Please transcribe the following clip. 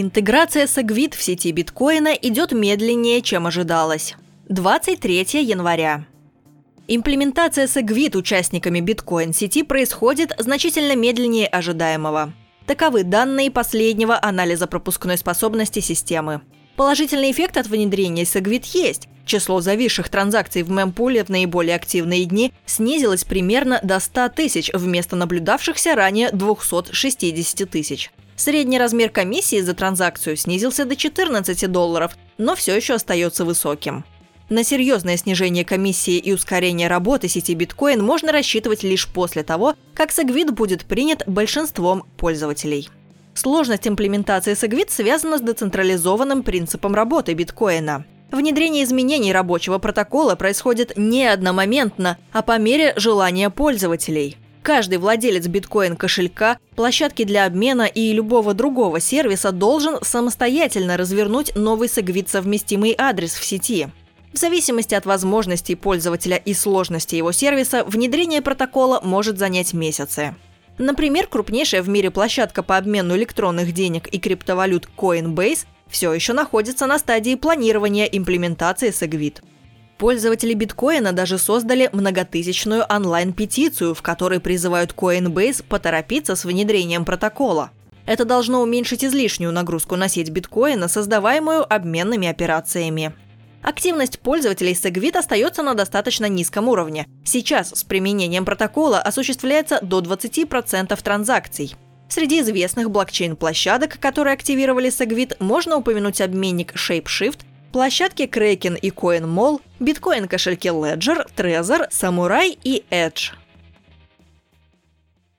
Интеграция Segwit в сети биткоина идет медленнее, чем ожидалось. 23 января. Имплементация Segwit участниками биткоин-сети происходит значительно медленнее ожидаемого. Таковы данные последнего анализа пропускной способности системы. Положительный эффект от внедрения Segwit есть. Число зависших транзакций в мемпуле в наиболее активные дни снизилось примерно до 100 тысяч вместо наблюдавшихся ранее 260 тысяч. Средний размер комиссии за транзакцию снизился до 14 долларов, но все еще остается высоким. На серьезное снижение комиссии и ускорение работы сети биткоин можно рассчитывать лишь после того, как Segwit будет принят большинством пользователей. Сложность имплементации Segwit связана с децентрализованным принципом работы биткоина. Внедрение изменений рабочего протокола происходит не одномоментно, а по мере желания пользователей – Каждый владелец биткоин-кошелька, площадки для обмена и любого другого сервиса должен самостоятельно развернуть новый Segwit-совместимый адрес в сети. В зависимости от возможностей пользователя и сложности его сервиса, внедрение протокола может занять месяцы. Например, крупнейшая в мире площадка по обмену электронных денег и криптовалют Coinbase все еще находится на стадии планирования имплементации Segwit. Пользователи биткоина даже создали многотысячную онлайн-петицию, в которой призывают Coinbase поторопиться с внедрением протокола. Это должно уменьшить излишнюю нагрузку на сеть биткоина, создаваемую обменными операциями. Активность пользователей Segwit остается на достаточно низком уровне. Сейчас с применением протокола осуществляется до 20% транзакций. Среди известных блокчейн-площадок, которые активировали Segwit, можно упомянуть обменник ShapeShift, Площадки Kraken и CoinMall, биткоин-кошельки Ledger, Trezor, Samurai и Edge –